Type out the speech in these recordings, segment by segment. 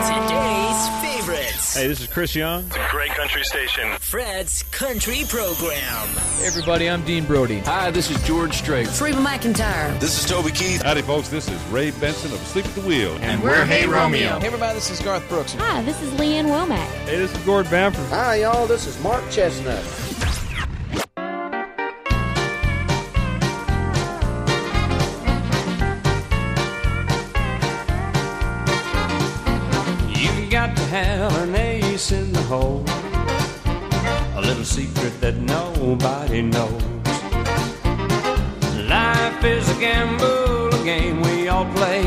Today's favorites. Hey, this is Chris Young. It's a great country station. Fred's Country Program. Hey everybody, I'm Dean Brody. Hi, this is George Strait. Reba McEntire. This is Toby Keith. Howdy, folks. This is Ray Benson of Asleep at the Wheel. And we're Hey Romeo. Hey everybody, this is Garth Brooks. Hi, this is Lee Ann Womack. Hey, this is Gord Bamford. Hi, y'all. This is Mark Chesnutt. Nobody knows. Life is a gamble, a game we all play.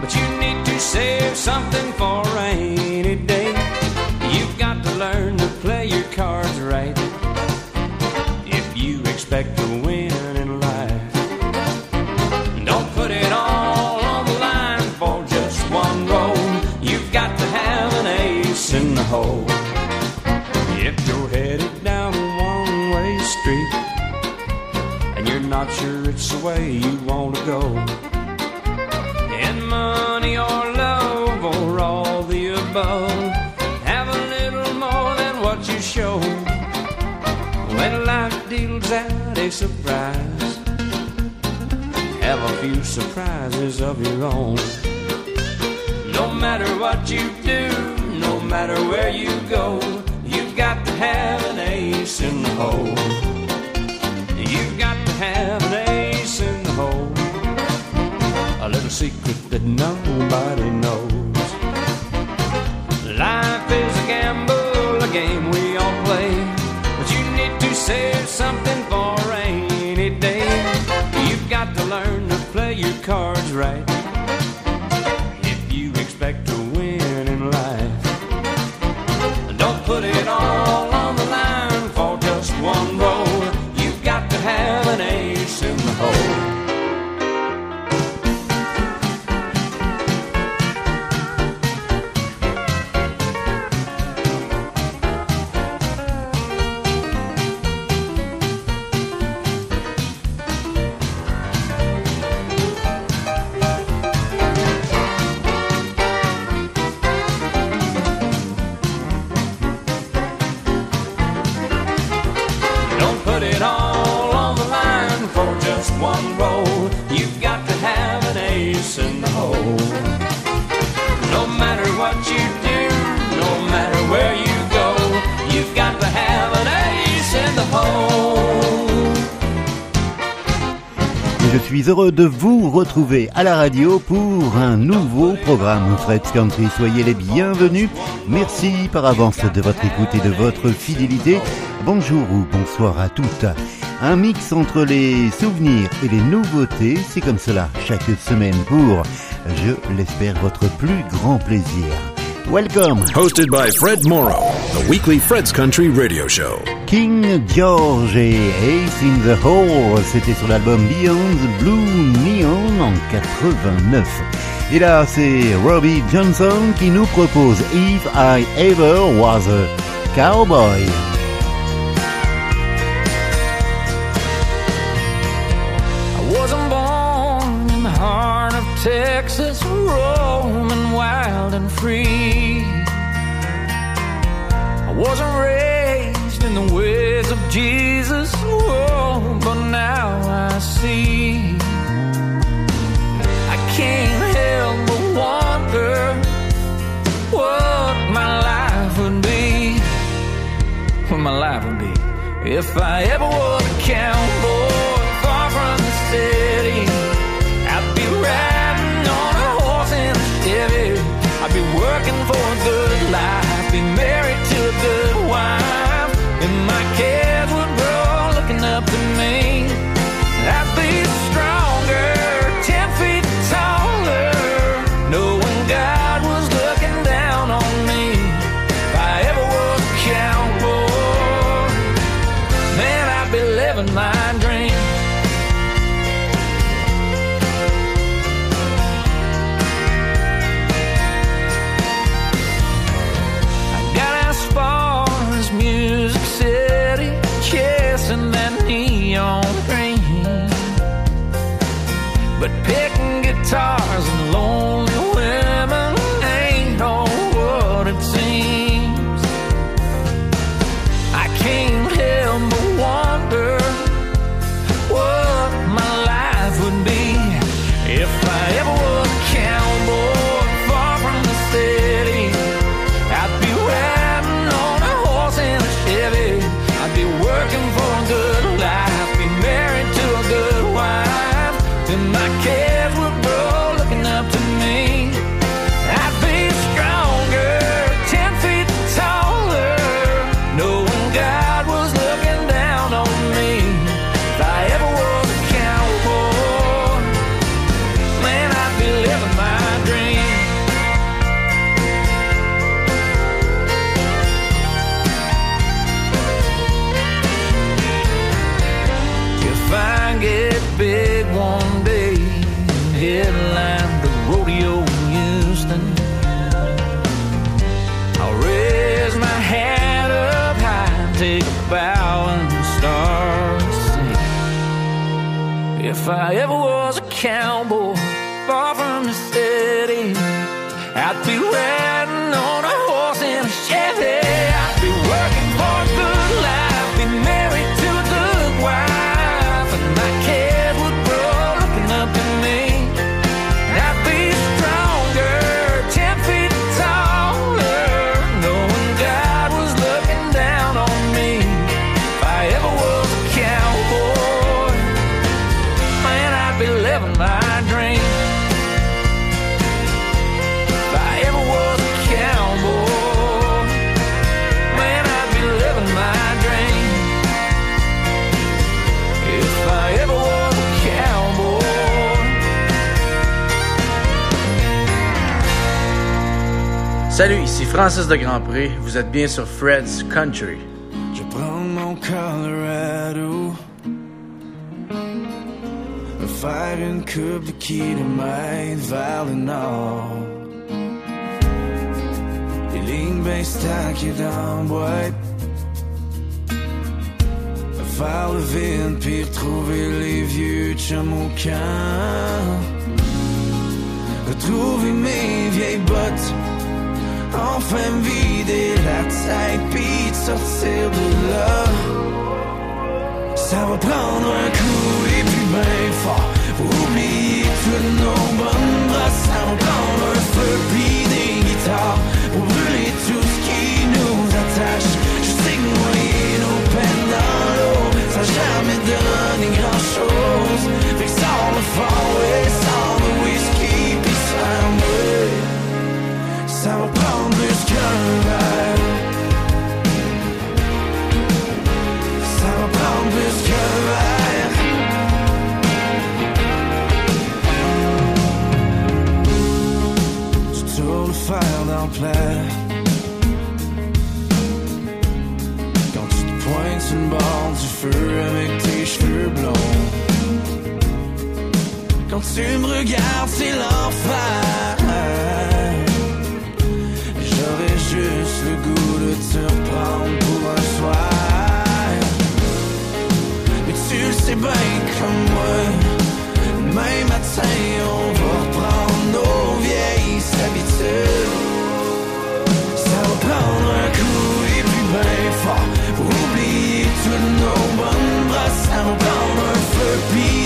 But you need to save something for a way you want to go, in money or love or all the above, have a little more than what you show. When life deals out a surprise, have a few surprises of your own. No matter what you do, no matter where you go, you've got to have an ace in the hole. That nobody knows. Life is a gamble, a game we all play. But you need to save something for rainy day. You've got to learn to play your cards right heureux de vous retrouver à la radio pour un nouveau programme Fred's Country. Soyez les bienvenus. Merci par avance de votre écoute et de votre fidélité. Bonjour ou bonsoir à toutes. Un mix entre les souvenirs et les nouveautés, c'est comme cela chaque semaine pour, je l'espère, votre plus grand plaisir. Welcome Hosted by Fred Morrow, the weekly Fred's Country radio show. King George et Ace in the Hole, c'était sur l'album Beyond the Blue Neon en 89. Et là, c'est Robby Johnson qui nous propose If I Ever Was a Cowboy. I wasn't born in the heart of Texas, roaming wild and free. I wasn't raised the ways of Jesus, oh, but now I see. I can't help but wonder what my life would be. What my life would be if I ever was a Francis de Grandpré. Vous êtes bien sur Fred's Country. Je prends mon Colorado Faire une coupe de kilomètres vers le nord Les lignes bien stackées dans la boîte Faire le vide puis retrouver les vieux chums au camp Retrouver mes vieilles bottes Enfin vider la tête puis sortir de là. Ça va prendre un coup et puis ben fort. Pour oublier toutes nos bonnes brasses Ça va prendre un feu puis des guitares Pour brûler tout ce qui nous Quand tu te pointes le bord du feu avec tes cheveux blonds. Quand tu me regardes, c'est l'enfer. J'aurais juste le goût de te reprendre pour un soir. Mais tu le sais bien comme moi. Demain matin, on va reprendre nos vieilles habitudes. Fort. Pour oublier toutes nos bonnes brasses. Ça va prendre un feu puis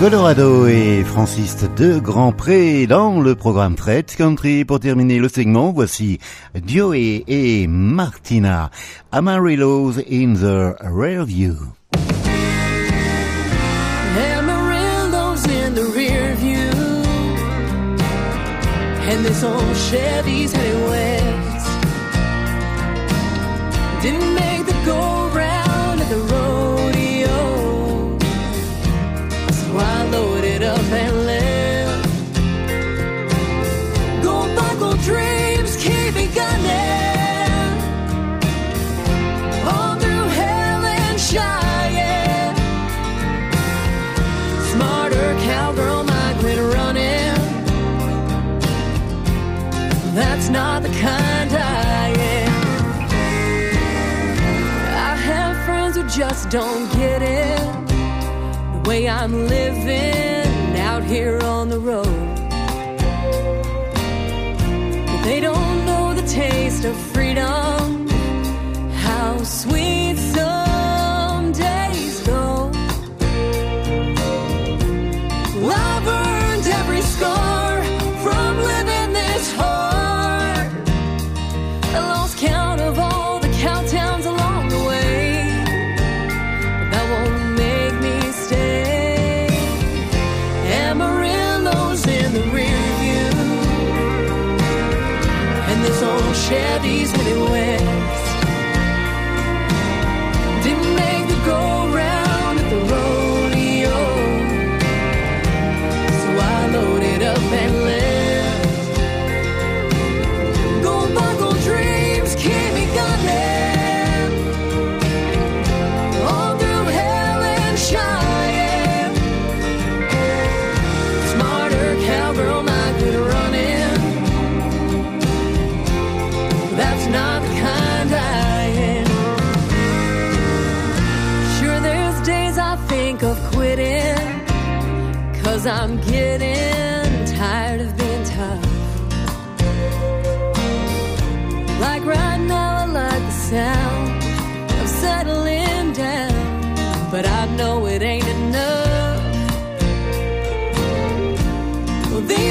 Colorado et Francis de Grand Pré dans le programme Fred Country. Pour terminer le segment, voici Joey et Martina Amarillo's in the Rear View. Amarillo's in the rear view. And this old Chevy's heading west. Didn't just don't get it. The way I'm living out here on the road. But they don't know the taste of freedom. How sweet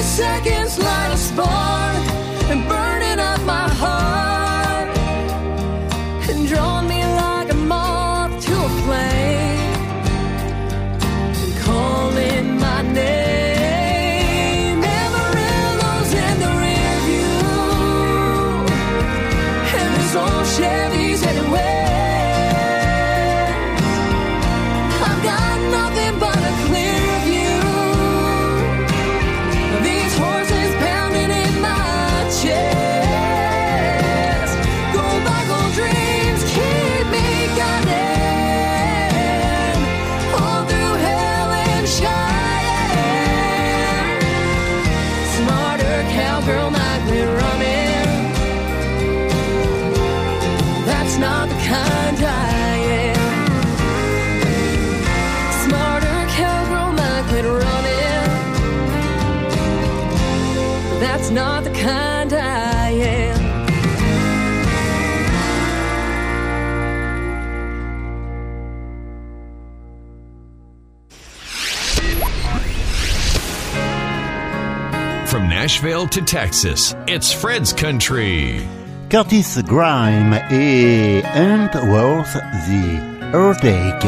seconds light a spark Nashville to Texas, it's Fred's Country. Curtis Grimes et Ain't Worth the Heartache.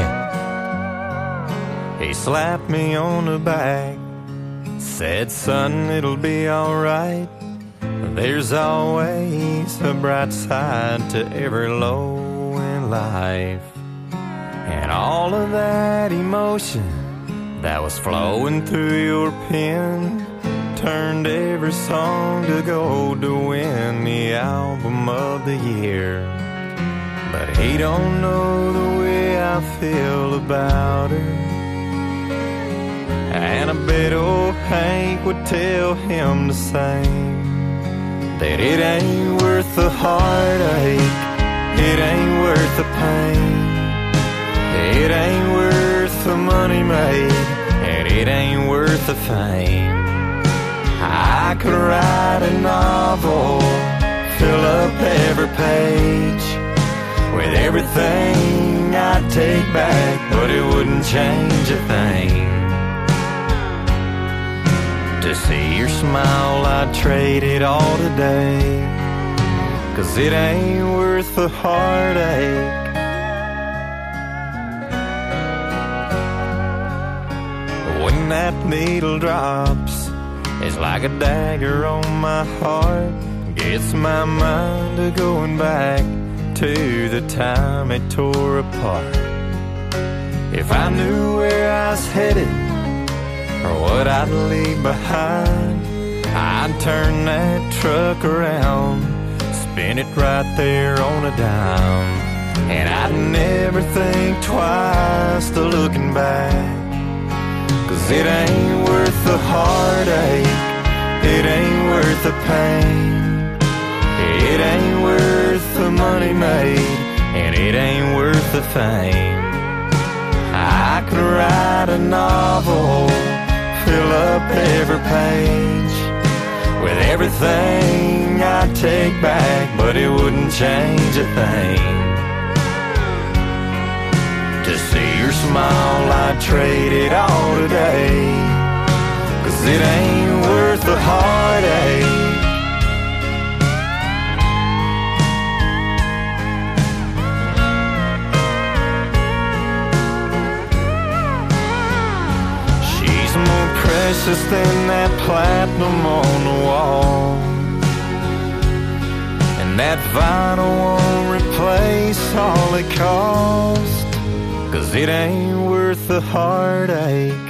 He slapped me on the back, said, Son, it'll be alright. There's always a bright side to every low in life. And all of that emotion that was flowing through your pen turned every song to gold to win the album of the year. But he don't know the way I feel about her. And I bet old Hank would tell him the same. That it ain't worth the heartache, it ain't worth the pain. It ain't worth the money made, and it ain't worth the fame. I could write a novel, fill up every page with everything I'd take back, but it wouldn't change a thing. To see your smile, I'd trade it all today. Cause it ain't worth the heartache. When that needle drops, it's like a dagger on my heart. Gets my mind to going back to the time it tore apart. If I knew where I was headed or what I'd leave behind, I'd turn that truck around, spin it right there on a dime. And I'd never think twice to looking back. Cause it ain't worth the heartache, it ain't worth the pain. It ain't worth the money made, and it ain't worth the fame. I could write a novel, fill up every page with everything I'd take back, but it wouldn't change a thing. To see your smile, I'd trade it all. Cause it ain't worth the heartache. She's more precious than that platinum on the wall. And that vinyl won't replace all it cost. Cause it ain't worth the heartache.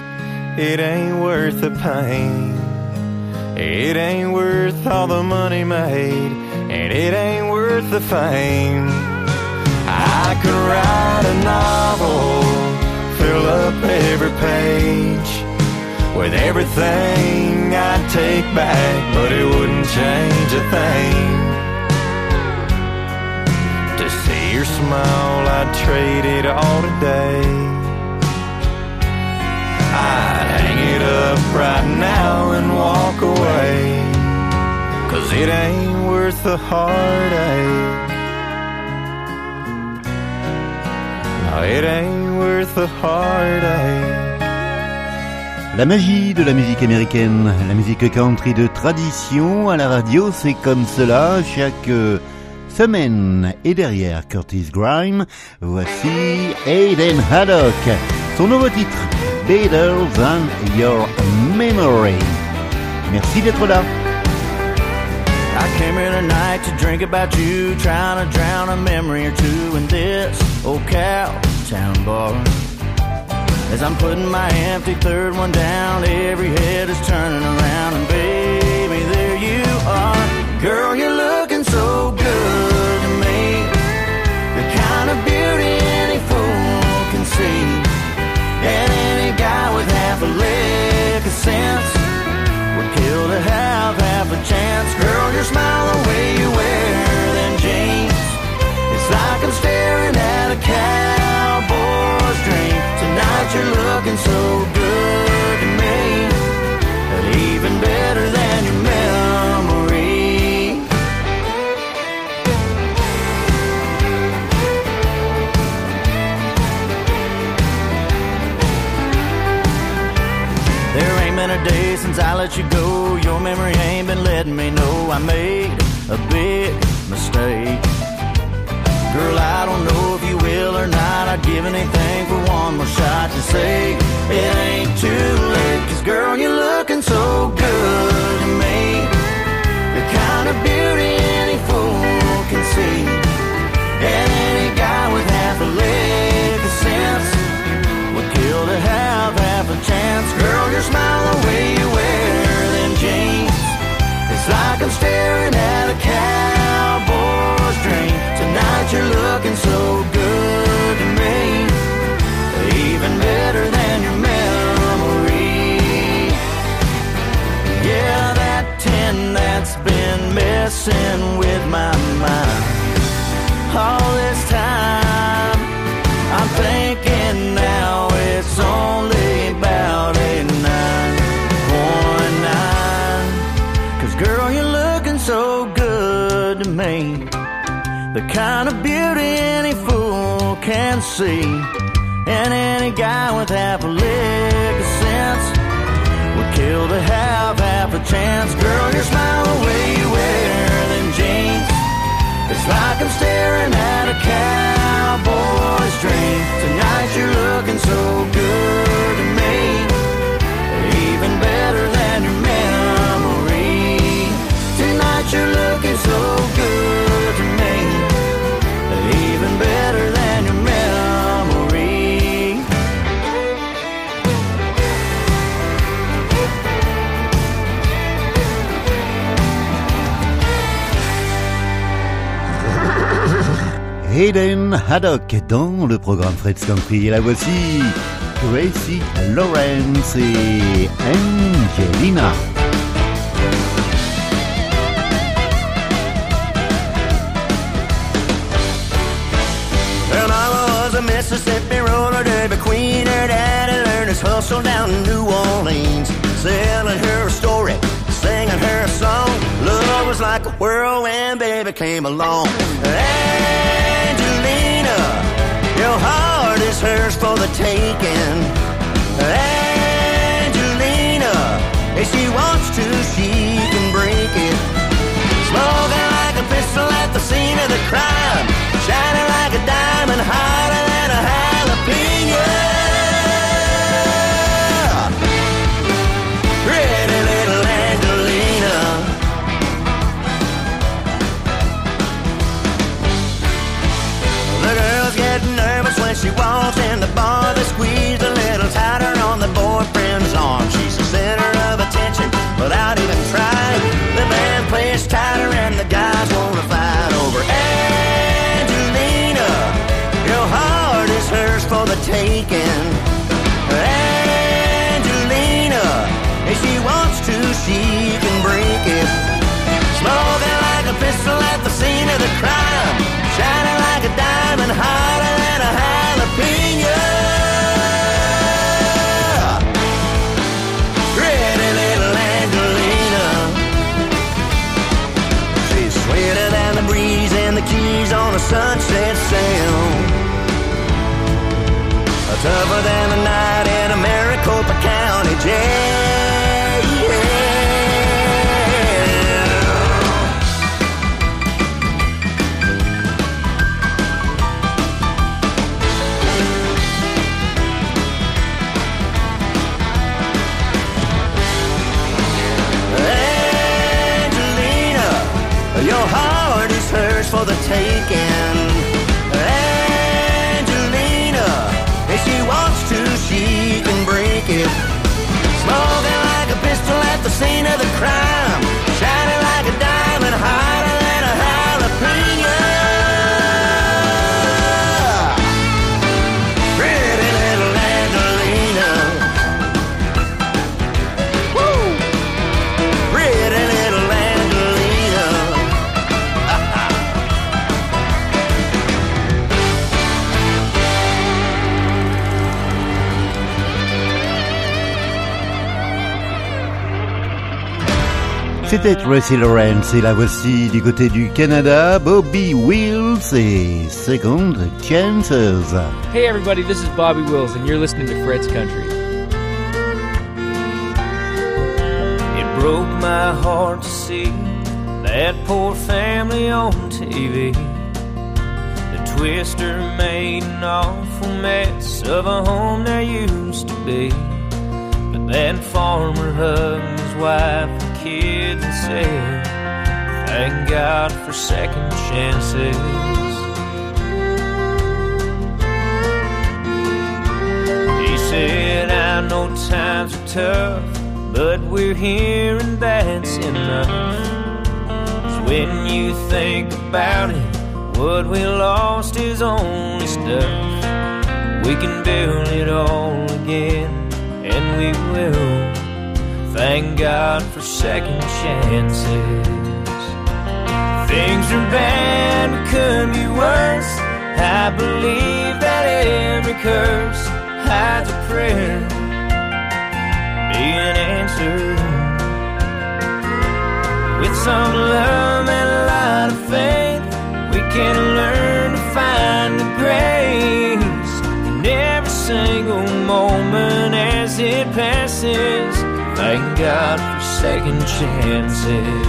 It ain't worth the pain. It ain't worth all the money made. And it ain't worth the fame. I could write a novel, fill up every page with everything I'd take back, but it wouldn't change a thing. To see your smile, I'd trade it all today. I'd hang it up right now and walk away. Cause it ain't worth it ain't worth. La magie de la musique américaine, la musique country de tradition à la radio, c'est comme cela chaque euh, semaine. Et derrière Curtis Grime, voici Aiden Haddock. Son nouveau titre, Better Than Your Memory. Merci d'être là. I came here tonight to drink about you, trying to drown a memory or two in this old cow town bar. As I'm putting my empty third one down, every head is turning around, and since I let you go. Your memory ain't been letting me know I made a big mistake. Girl, I don't know if you will or not. I'd give anything for one more shot to say it ain't too late. Cause girl, you're looking so good to me. The kind of beauty any fool can see. And any guy with half a leg of sense kill to have half a chance. Girl, your smile, the way you wear them jeans. It's like I'm staring at a cowboy's dream. Tonight you're looking so good to me. Even better than your memory. Yeah, that tin that's been messing with my mind all this time. Thinking now it's only about a girl, you're looking so good to me. The kind of beauty any fool can see. And any guy with half a lick of sense would kill to have half a chance. Girl, your smile, the way you wear. It's like I'm staring at a cowboy's dream. Tonight you're looking so good to me. Even better than your memory. Tonight you're Hayden Haddock dans le programme Fred's Country. Et la voici Gracie Lawrence et Angelina. Mississippi roller derby queen. Her daddy learned his hustle down in New Orleans. Selling her a story, singing her a song. Love was like a whirlwind, baby came along. Hey! Hers for the taking. Angelina, if she wants to, she can break it. Smoking like a pistol at the scene of the crime. Shining like a diamond, hotter than a jalapeno. Pretty little Angelina. The girls get nervous when she walks in the bar. They squeezed a little tighter on the boyfriend's arm. She's the center Tougher than the night in a Maricopa County jail. Scene C'était Tracy Lawrence et la voici du côté du Canada, Bobby Wills et Second Chances. Hey everybody, this is Bobby Wills, and you're listening to Fred's Country. It broke my heart to see that poor family on TV. The twister made an awful mess of a home there used to be. But that farmer hugged his wife and said, Thank God for second chances. He said, I know times are tough, but we're here and that's enough. 'Cause when you think about it, what we lost is only stuff. We can build it all again, and we will. Thank God for second chances. Things are bad, but could be worse. I believe that every curse hides a prayer being answered. With some love and a lot of faith, we can learn to find the grace in every single moment as it passes. Thank God for second chances.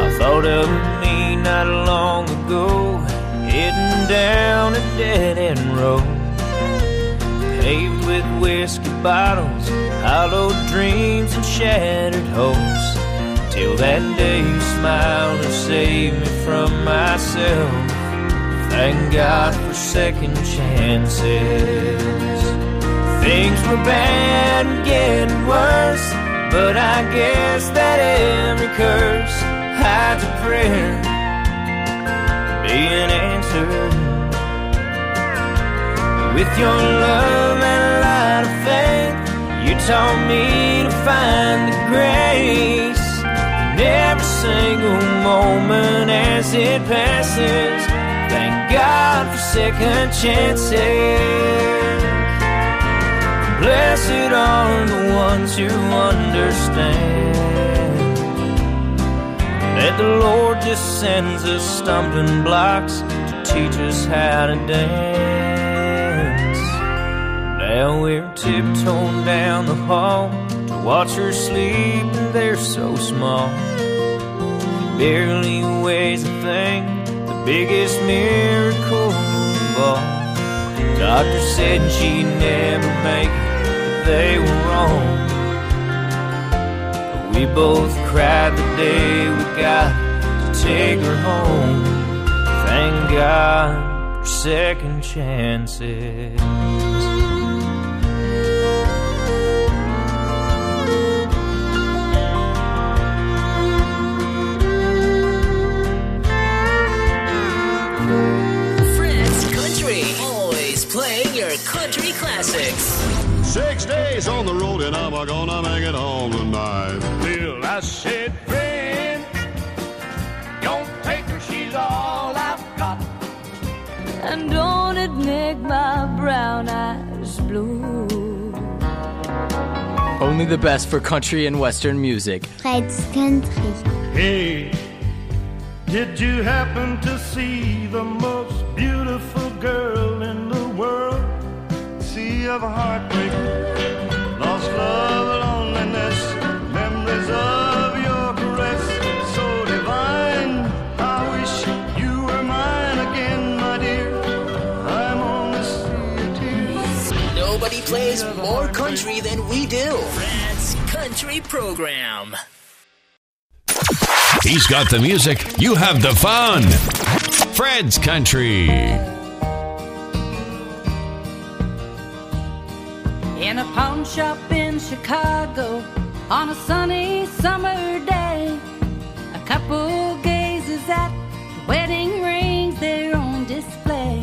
I thought of me not long ago, heading down a dead end road, paved with whiskey bottles, hollowed dreams, and shattered hopes. Till that day you smiled and saved me from myself. Thank God for second chances. Things were bad and getting worse, but I guess that every curse hides a prayer being answered. With your love and lot of faith, you taught me to find the grace in every single moment as it passes. God for second chances. Blessed are the ones who understand that the Lord just sends us stumbling blocks to teach us how to dance. Now we're tiptoeing down the hall to watch her sleep, and they're so small. Barely weighs a thing, biggest miracle of all. Doctor said she'd never make it, but they were wrong. But we both cried the day we got to take her home. Thank God for second chances. Playing your country classics. Six days on the road and I'm gonna make it home tonight. Bill, I said, friend, don't take her, she's all I've got. And don't it make my brown eyes blue? Only the best for country and western music. Fred's Country. Hey, did you happen to see the most beautiful girl in the world? Sea of heartbreak, lost love, loneliness, memories of your caress, so divine. I wish you were mine again, my dear. I'm on the sea of tears. Nobody plays more country than we do. Fred's Country Program. He's got the music, you have the fun. Fred's Country. In a pawn shop in Chicago on a sunny summer day, a couple gazes at the wedding rings there on display.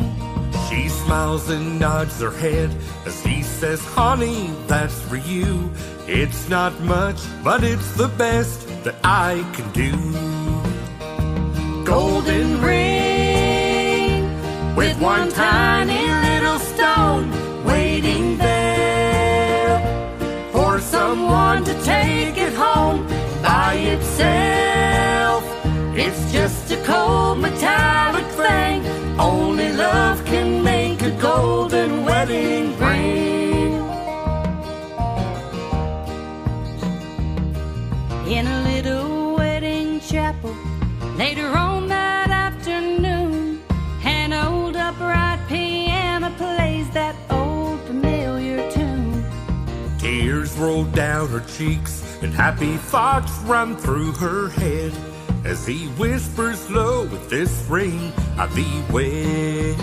She smiles and nods her head as he says, Honey, that's for you. It's not much, but it's the best that I can do. Golden ring with one tiny little stone someone to take it home by itself. It's just a cold metallic thing. Only love can make a golden wedding ring. In a little wedding chapel later on that afternoon, an old upright piano plays that Tears roll down her cheeks and happy thoughts run through her head as he whispers low with this ring I thee wed.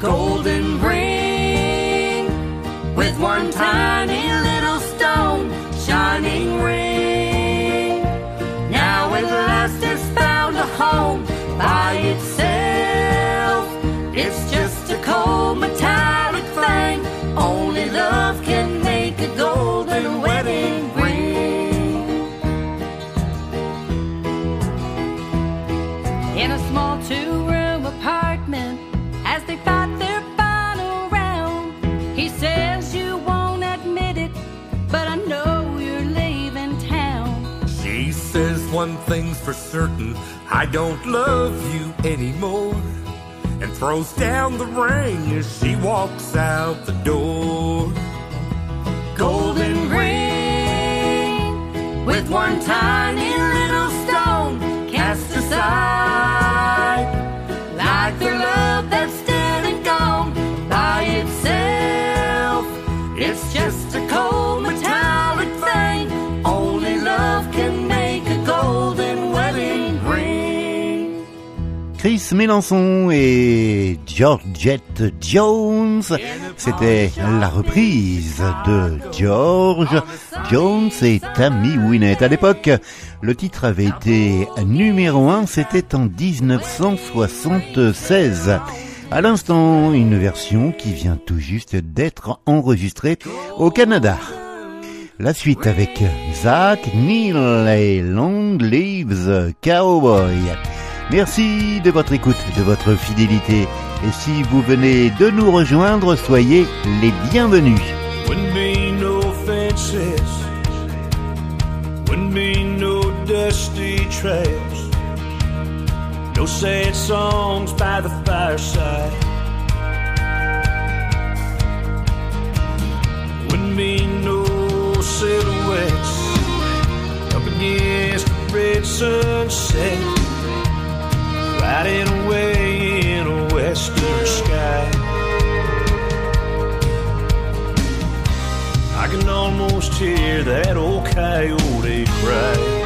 Golden ring with one tiny certain I don't love you anymore. And throws down the ring as she walks out the door. Golden ring with one tiny little stone cast aside, Chris Mélenchon et Georgette Jones. C'était la reprise de George Jones et Tammy Wynette. À l'époque, le titre avait été numéro 1, c'était en 1976. À l'instant, une version qui vient tout juste d'être enregistrée au Canada. La suite avec Zach Neil et Long Lives Cowboy. Merci de votre écoute, de votre fidélité. Et si vous venez de nous rejoindre, soyez les bienvenus. Wouldn't be no fences, wouldn't be no dusty trails, no sad songs by the fireside. Wouldn't be no silhouettes up against the red sunset, riding away in a western sky. I can almost hear that old coyote cry.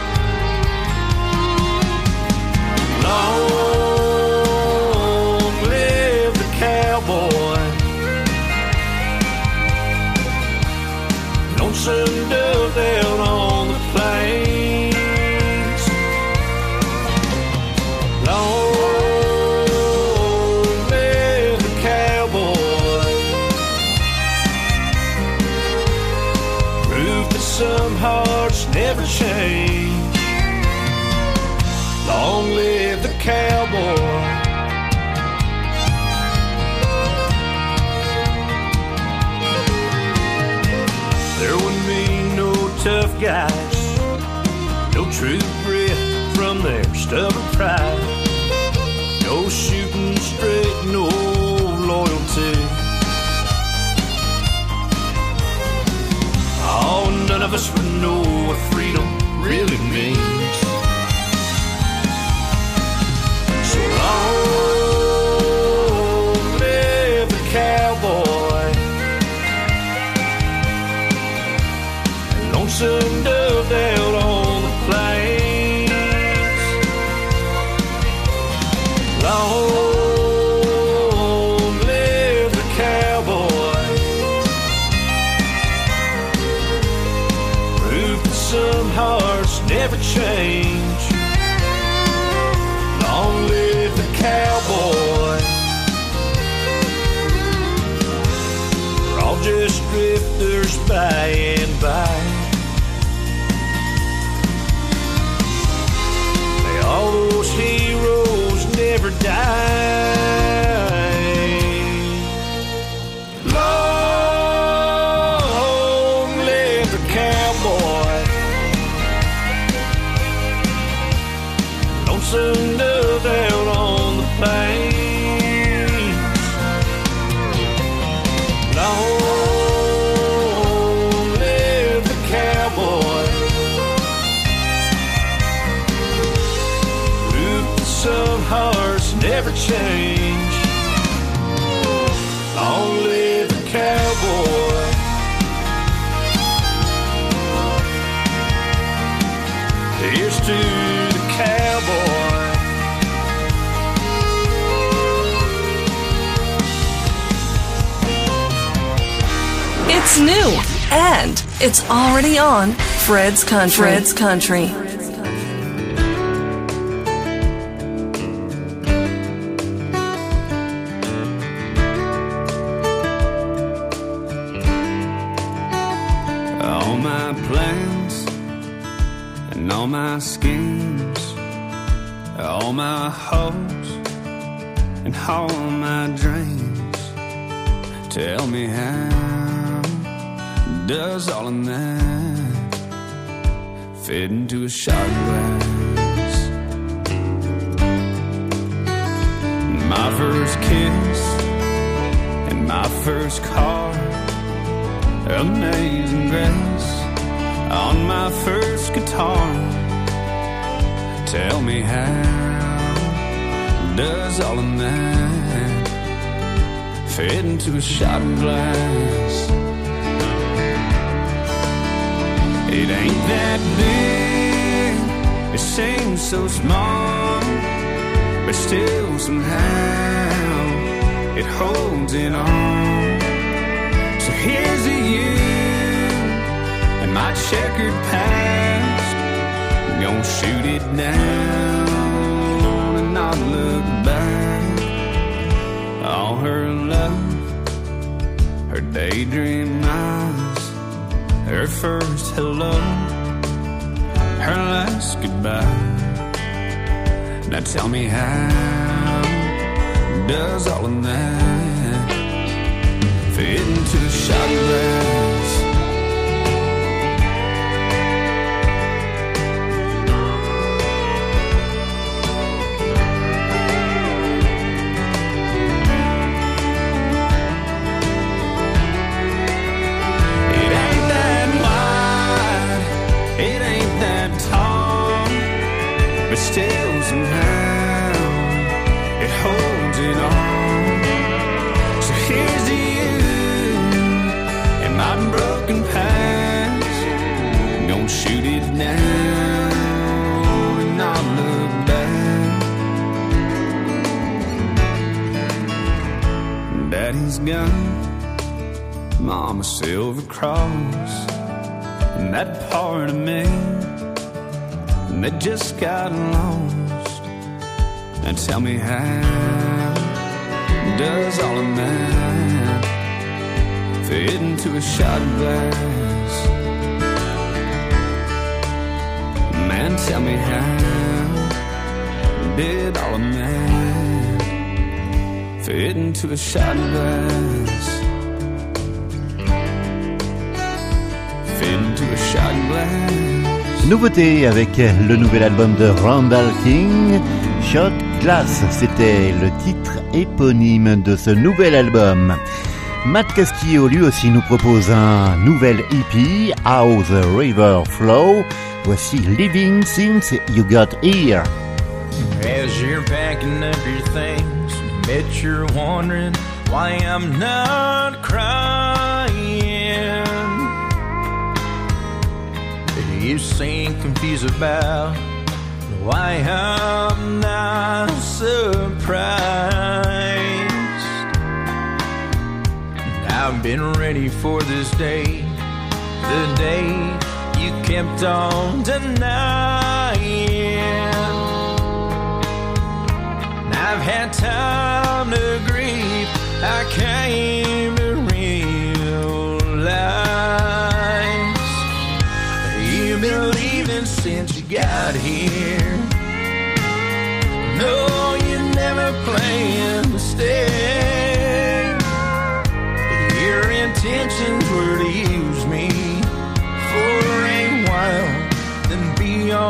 Fred's Country. Fred's Country. All my plans and all my schemes, all my hopes and all my dreams. Tell me how does all of that fit into a shot glass? My first kiss and my first car amazing grace on my first guitar. Tell me how does all of that fit into a shot glass? It ain't that big, it seems so small, but still somehow it holds it all. So here's to you and my checkered past. I'm Gonna shoot it down and not look back. All her love, her daydream her first hello, her last goodbye. Now tell me how does all of that fit into a shot glass? Shoot it down and not look back. Daddy's gone. Mama silver cross and that part of me that just got lost and tell me how does all of that fit into a shot glass man tell me how did fit fit into glass Nouveauté avec le nouvel album de Randall King, Shot Glass, c'était le titre éponyme de ce nouvel album. Matt Castillo lui aussi nous propose un nouvel EP, How the River Flow. Voici Leaving Since You Got Here. As you're packing up your things, bet you're wondering why I'm not crying. You seem confused about why I'm not surprised. I've been ready for this day, the day you kept on denying. I've had time to grieve. I came to realize you've been leaving since you got here. No, you never planned to stay.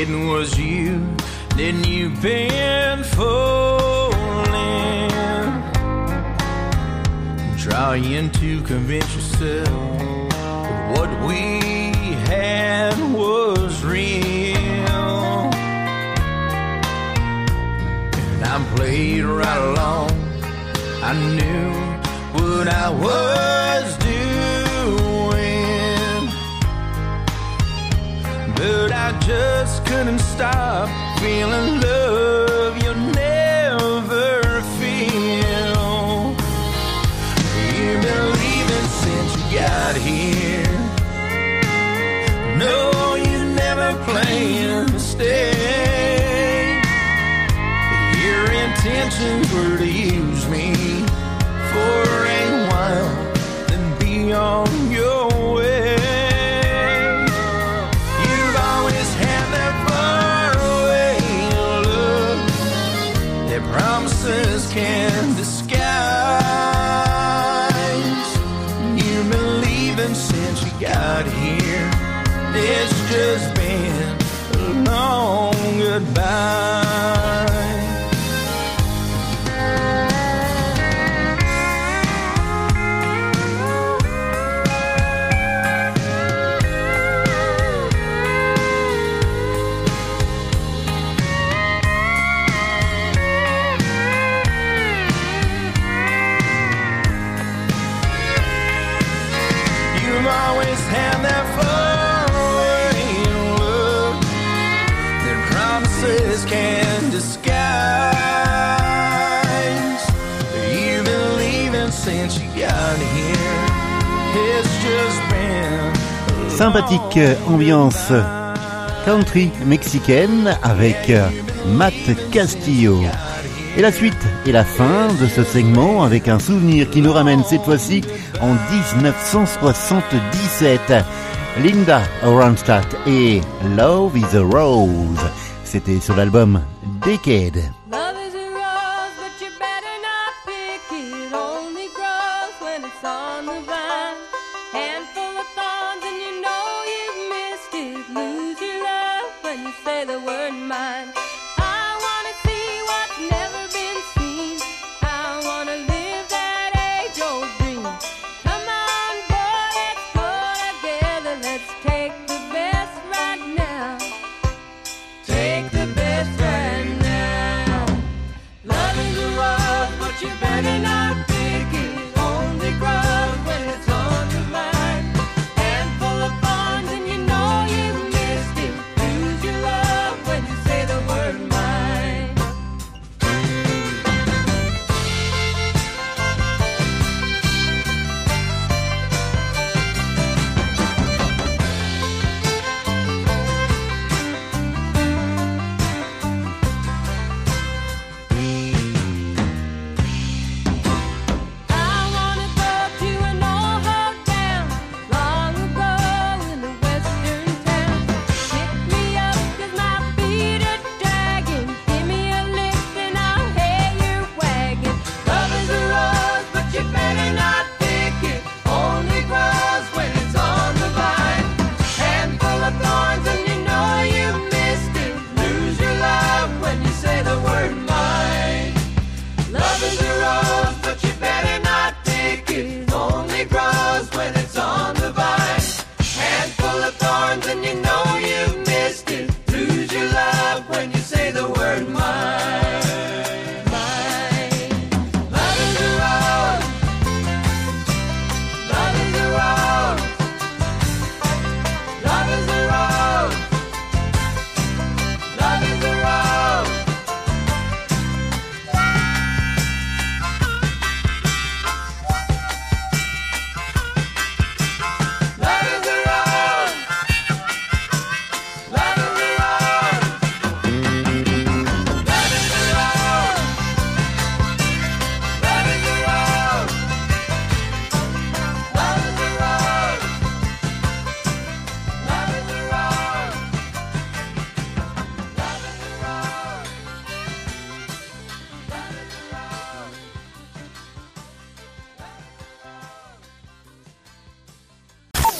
it was you? Then you've been fooling, trying to convince yourself that what we had was real. And I played right along. I knew what I was couldn't stop feeling love you'll never feel. You've been leaving since you got here. No, you never planned to stay. Your intentions were to can disguise. You've been leaving since you got here. It's just been a long goodbye. Sympathique ambiance country mexicaine avec Matt Castillo. Et la suite et la fin de ce segment avec un souvenir qui nous ramène cette fois-ci en 1977. Linda Ronstadt et Love is a Rose. C'était sur l'album Decade.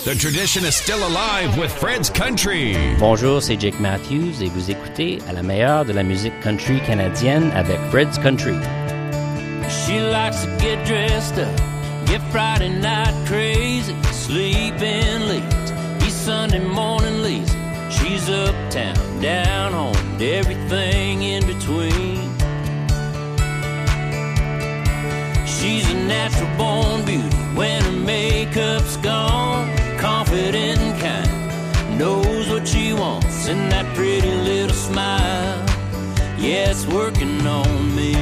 The tradition is still alive with Fred's Country. Bonjour, c'est Jake Mathews et vous écoutez à la meilleure de la musique country canadienne avec Fred's Country. She likes to get dressed up, get Friday night crazy, sleeping late, be Sunday morning lazy. She's uptown, down home, and everything in between. She's a natural born beauty when her makeup's gone, and that pretty little smile. Yeah, it's working on me.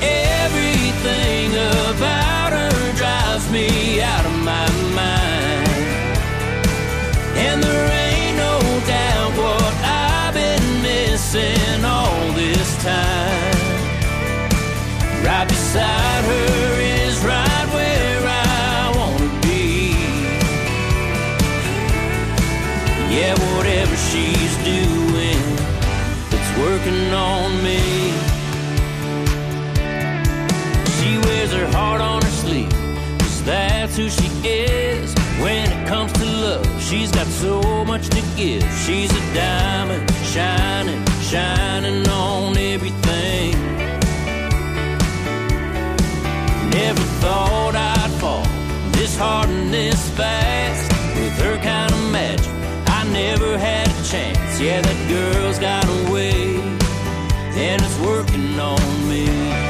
Everything about her drives me out of my mind. And there ain't no doubt what I've been missing all this time. Right beside who she is. When it comes to love, she's got so much to give. She's a diamond, shining, shining on everything. Never thought I'd fall this hard and this fast with her kind of magic. I never had a chance. Yeah, that girl's got a way, and it's working on me.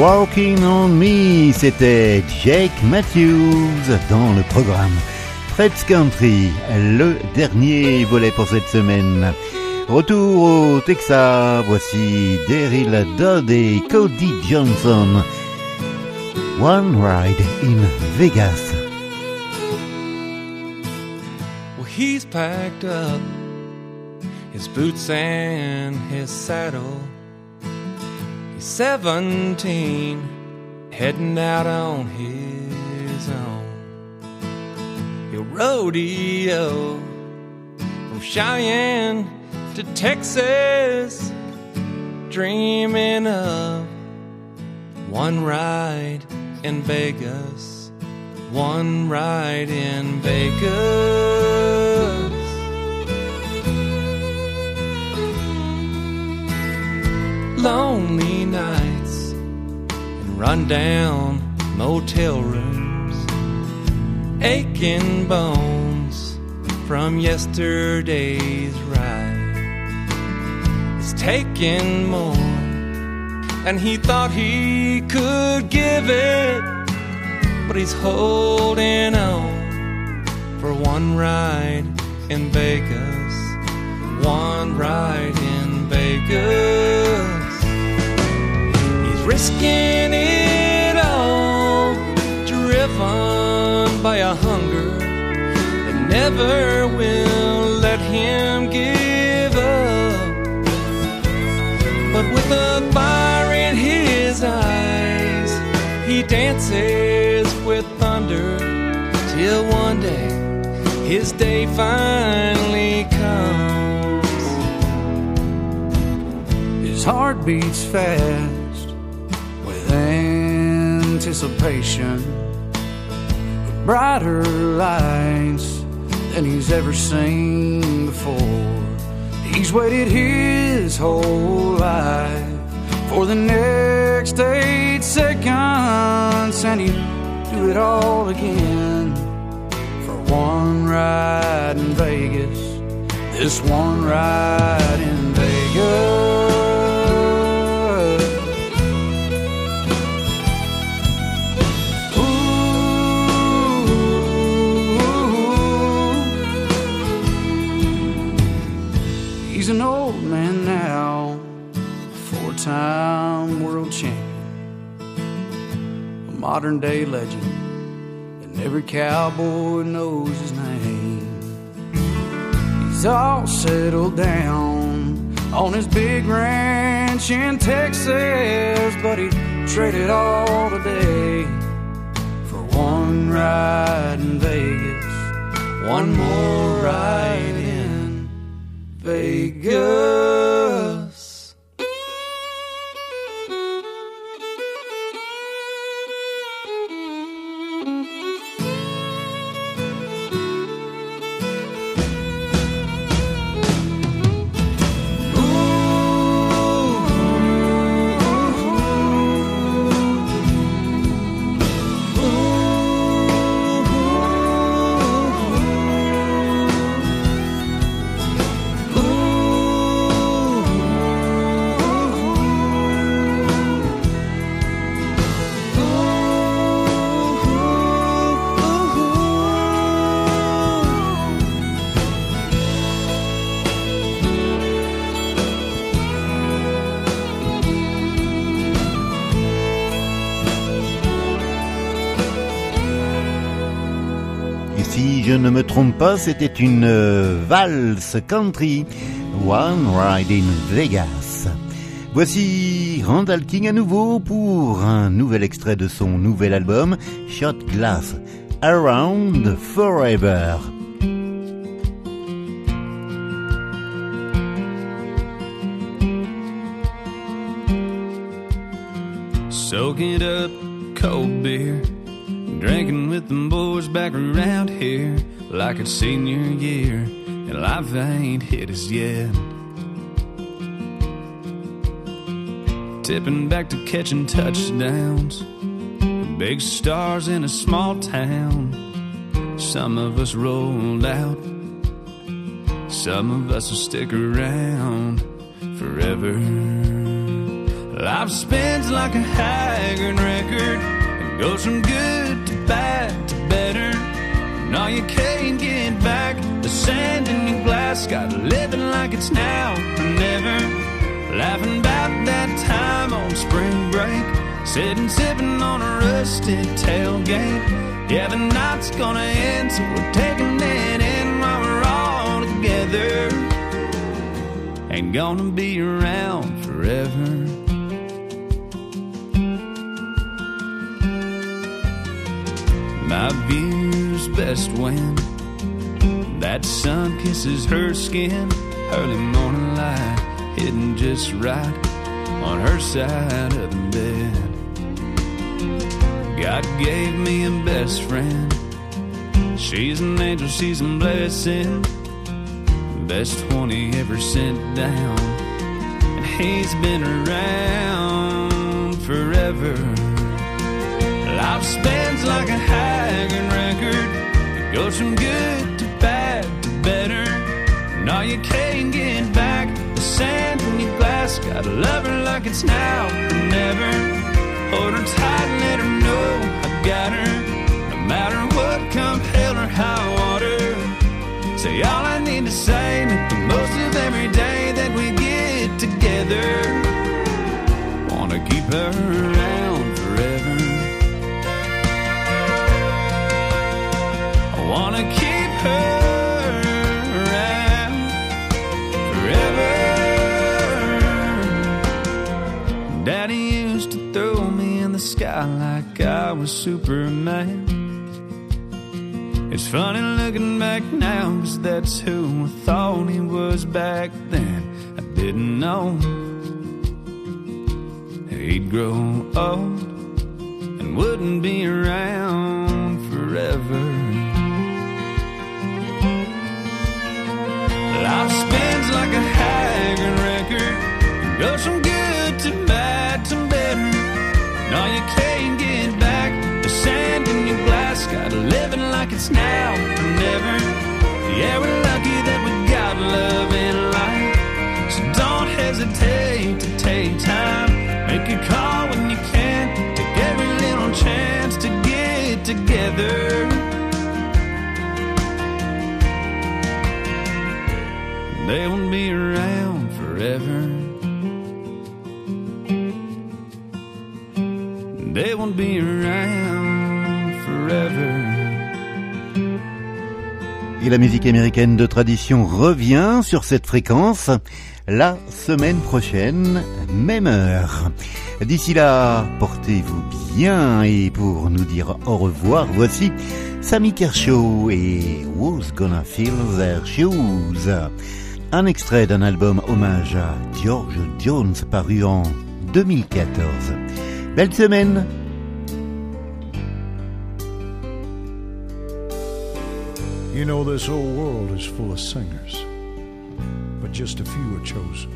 Walking on Me, c'était Jake Matthews dans le programme Fred's Country, le dernier volet pour cette semaine. Retour au Texas, voici Daryl Dodd et Cody Johnson. One Ride in Vegas. He's packed up his boots and his saddle. He's 17, heading out on his own. He'll rodeo from Cheyenne to Texas, dreaming of one ride in Vegas. One ride in Vegas. Lonely and rundown motel rooms, aching bones from yesterday's ride. It's taking more than he thought he could give it, but he's holding on for one ride in Vegas, one ride in Vegas. Risking it all, driven by a hunger that never will let him give up. But with a fire in his eyes, he dances with thunder till one day his day finally comes. His heart beats fast anticipation, with brighter lights than he's ever seen before. He's waited his whole life for the next eight seconds, and he'd do it all again for one ride in Vegas. This one ride in Vegas. Time world champion, a modern day legend, and every cowboy knows his name. He's all settled down on his big ranch in Texas, but he traded all today for one ride in Vegas, one more ride in Vegas. Me trompe pas, c'était une euh, valse country, One Ride in Vegas. Voici Randall King à nouveau pour un nouvel extrait de son nouvel album, Shot Glass, Around Forever. Soaking up cold beer, drinking with them boys back around here like it's senior year, and life ain't hit us yet. Tipping back to catching touchdowns, big stars in a small town. Some of us rolled out, some of us will stick around forever. Life spins like a haggard record, it goes from good to bad to better. All you can't get back, the sand in your glass. Got living like it's now or never. Laughing about that time on spring break. Sitting sipping on a rusted tailgate. Yeah, the night's gonna end, so we're taking it in while we're all together. Ain't gonna be around forever. My view's best when that sun kisses her skin. Early morning light hitting just right on her side of the bed. God gave me a best friend. She's an angel, she's a blessing. Best 20 ever sent down. And he's been around forever. Life spins like a. It goes from good to bad to better. And all you can't get back, the sand in your glass. Gotta love her like it's now or never. Hold her tight and let her know I got her. No matter what, come hell or high water. Say all I need to say, make the most of every day that we get together. Wanna keep her around wanna keep her around forever. Daddy used to throw me in the sky like I was Superman. It's funny looking back now, cause that's who I thought he was back then. I didn't know he'd grow old and wouldn't be around forever. Life spins like a haggard record, it goes from good to bad to better. And all you can't get back, the sand in your glass, got living like it's now or never. Yeah, we're lucky that we got love in life. So don't hesitate to take time. Make a call when you can. Take every little chance to get together. They won't be around forever. They won't be around forever. Et la musique américaine de tradition revient sur cette fréquence la semaine prochaine, même heure. D'ici là, portez-vous bien et pour nous dire au revoir, voici Sammy Kershaw et Who's Gonna Fill Their Shoes. Un extrait d'un album hommage à George Jones paru en 2014. Belle semaine You know, this whole world is full of singers, but just a few are chosen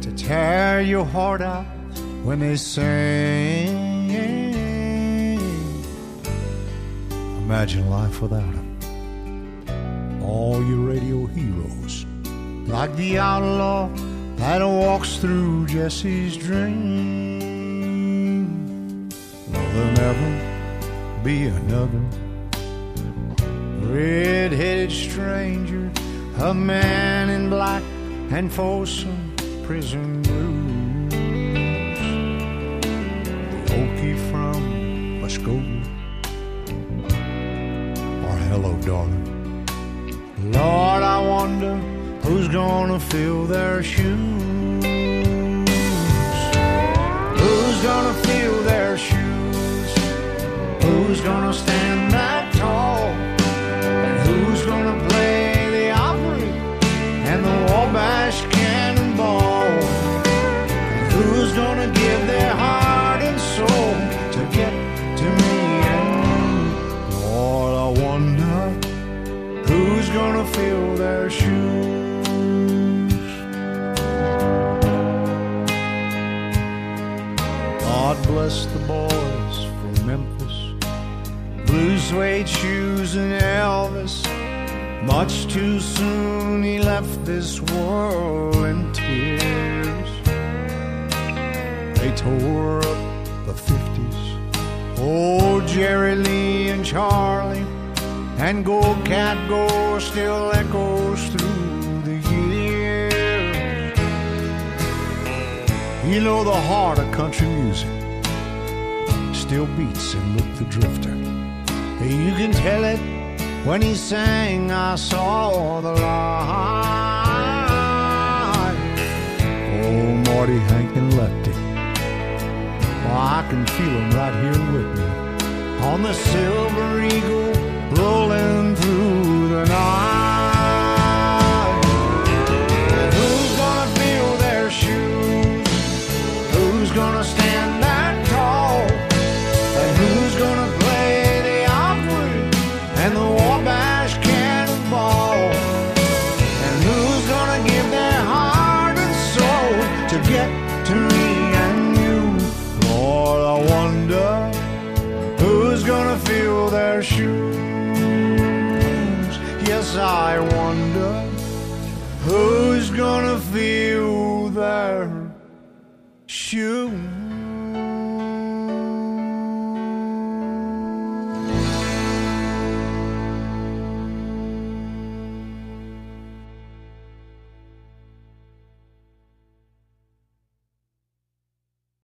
to tear your heart out when they sing. Imagine life without them. All your radio heroes, like the outlaw that walks through Jesse's dream. Will there never be another? red-headed stranger, a man in black and Folsom prison blues. The Okie from Muskogee, or hello, darling. Lord, I wonder who's gonna fill their shoes. Who's gonna fill their shoes? Who's gonna stand that Suede shoes and Elvis. Much too soon he left this world in tears. They tore up the 50s. Oh, Jerry Lee and Charlie. And Go Cat Go still echoes through the years. You know the heart of country music still beats in Luke the Drifter. You can tell it when he sang I saw the light. Oh, Marty, Hank, and Lefty. Oh, I can feel them right here with me on the Silver Eagle rolling through the night. Who's